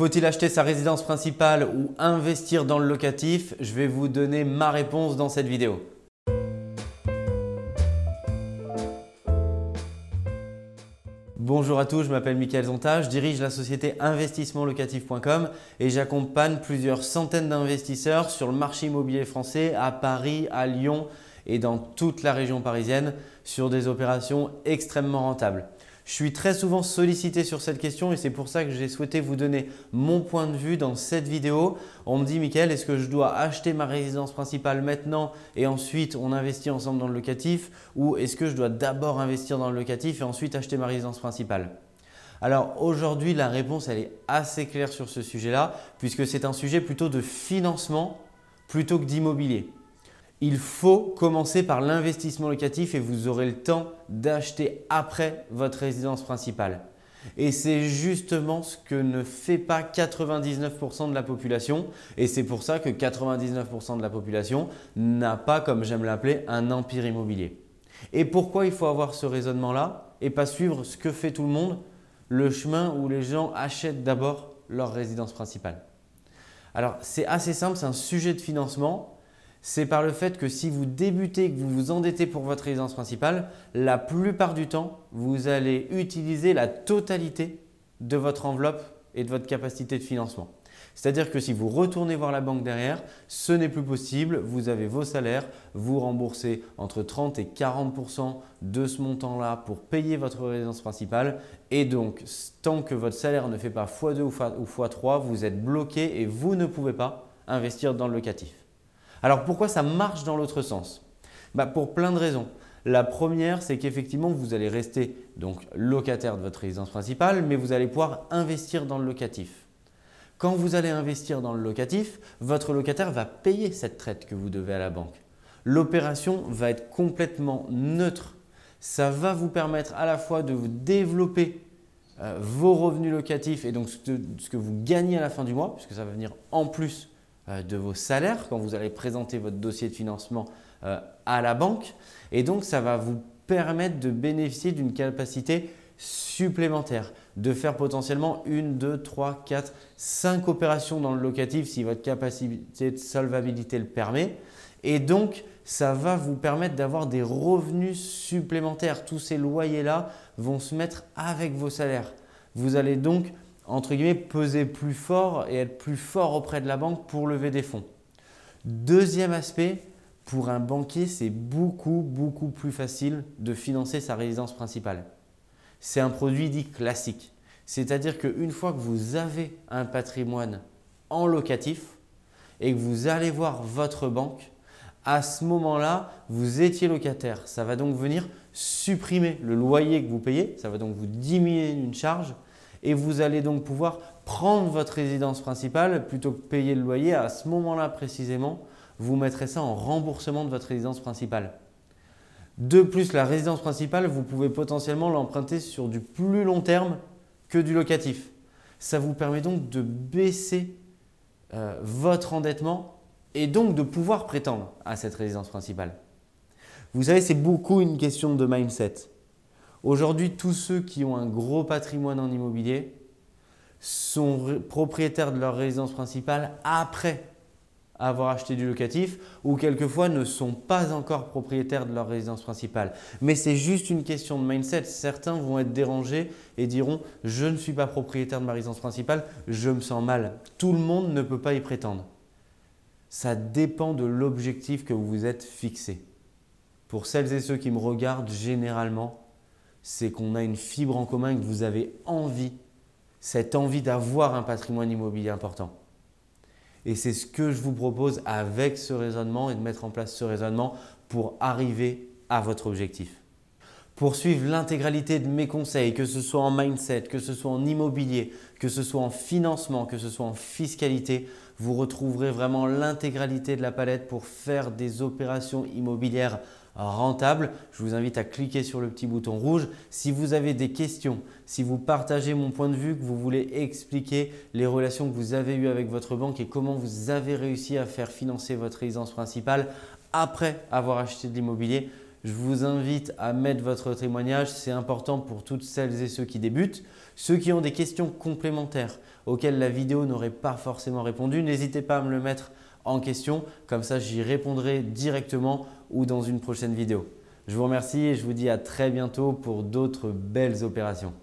Faut-il acheter sa résidence principale ou investir dans le locatif? Je vais vous donner ma réponse dans cette vidéo. Bonjour à tous, je m'appelle Mickaël Zonta, je dirige la société investissementlocatif.com et j'accompagne plusieurs centaines d'investisseurs sur le marché immobilier français à Paris, à Lyon et dans toute la région parisienne sur des opérations extrêmement rentables. Je suis très souvent sollicité sur cette question et c'est pour ça que j'ai souhaité vous donner mon point de vue dans cette vidéo. On me dit, Michael, est-ce que je dois acheter ma résidence principale maintenant et ensuite on investit ensemble dans le locatif ou est-ce que je dois d'abord investir dans le locatif et ensuite acheter ma résidence principale? Alors aujourd'hui, la réponse elle est assez claire sur ce sujet-là puisque c'est un sujet plutôt de financement plutôt que d'immobilier il faut commencer par l'investissement locatif et vous aurez le temps d'acheter après votre résidence principale. Et c'est justement ce que ne fait pas 99% de la population. Et c'est pour ça que 99% de la population n'a pas, comme j'aime l'appeler, un empire immobilier. Et pourquoi il faut avoir ce raisonnement-là et pas suivre ce que fait tout le monde, le chemin où les gens achètent d'abord leur résidence principale? Alors c'est assez simple, c'est un sujet de financement c'est par le fait que si vous débutez et que vous vous endettez pour votre résidence principale, la plupart du temps, vous allez utiliser la totalité de votre enveloppe et de votre capacité de financement. C'est-à-dire que si vous retournez voir la banque derrière, ce n'est plus possible. Vous avez vos salaires, vous remboursez entre 30 et 40% de ce montant-là pour payer votre résidence principale. Et donc, tant que votre salaire ne fait pas x2 ou x3, vous êtes bloqué et vous ne pouvez pas investir dans le locatif. Alors pourquoi ça marche dans l'autre sens? Bah, Pour plein de raisons. La première, c'est qu'effectivement, vous allez rester donc locataire de votre résidence principale, mais vous allez pouvoir investir dans le locatif. Quand vous allez investir dans le locatif, votre locataire va payer cette traite que vous devez à la banque. L'opération va être complètement neutre. Ça va vous permettre à la fois de vous développer euh, vos revenus locatifs et donc ce que vous gagnez à la fin du mois, puisque ça va venir en plus de vos salaires quand vous allez présenter votre dossier de financement euh, à la banque. Et donc, ça va vous permettre de bénéficier d'une capacité supplémentaire, de faire potentiellement une, deux, trois, quatre, cinq opérations dans le locatif si votre capacité de solvabilité le permet. Et donc, ça va vous permettre d'avoir des revenus supplémentaires. Tous ces loyers-là vont se mettre avec vos salaires. Vous allez donc entre guillemets, peser plus fort et être plus fort auprès de la banque pour lever des fonds. Deuxième aspect, pour un banquier, c'est beaucoup, beaucoup plus facile de financer sa résidence principale. C'est un produit dit classique. C'est-à-dire qu'une fois que vous avez un patrimoine en locatif et que vous allez voir votre banque, à ce moment-là, vous étiez locataire. Ça va donc venir supprimer le loyer que vous payez, ça va donc vous diminuer une charge et vous allez donc pouvoir prendre votre résidence principale plutôt que payer le loyer. À ce moment-là précisément, vous mettrez ça en remboursement de votre résidence principale. De plus, la résidence principale, vous pouvez potentiellement l'emprunter sur du plus long terme que du locatif. Ça vous permet donc de baisser euh, votre endettement et donc de pouvoir prétendre à cette résidence principale. Vous savez, c'est beaucoup une question de mindset. Aujourd'hui, tous ceux qui ont un gros patrimoine en immobilier sont propriétaires de leur résidence principale après avoir acheté du locatif ou quelquefois ne sont pas encore propriétaires de leur résidence principale. Mais c'est juste une question de mindset. Certains vont être dérangés et diront je ne suis pas propriétaire de ma résidence principale, je me sens mal. Tout le monde ne peut pas y prétendre. Ça dépend de l'objectif que vous vous êtes fixé. Pour celles et ceux qui me regardent, généralement, c'est qu'on a une fibre en commun et que vous avez envie, cette envie d'avoir un patrimoine immobilier important. Et c'est ce que je vous propose avec ce raisonnement et de mettre en place ce raisonnement pour arriver à votre objectif. Pour suivre l'intégralité de mes conseils, que ce soit en mindset, que ce soit en immobilier, que ce soit en financement, que ce soit en fiscalité, vous retrouverez vraiment l'intégralité de la palette pour faire des opérations immobilières rentable. Je vous invite à cliquer sur le petit bouton rouge. Si vous avez des questions, si vous partagez mon point de vue, que vous voulez expliquer les relations que vous avez eues avec votre banque et comment vous avez réussi à faire financer votre résidence principale après avoir acheté de l'immobilier, Je vous invite à mettre votre témoignage, c'est important pour toutes celles et ceux qui débutent. Ceux qui ont des questions complémentaires auxquelles la vidéo n'aurait pas forcément répondu, n'hésitez pas à me le mettre en question, comme ça j'y répondrai directement ou dans une prochaine vidéo. Je vous remercie et je vous dis à très bientôt pour d'autres belles opérations.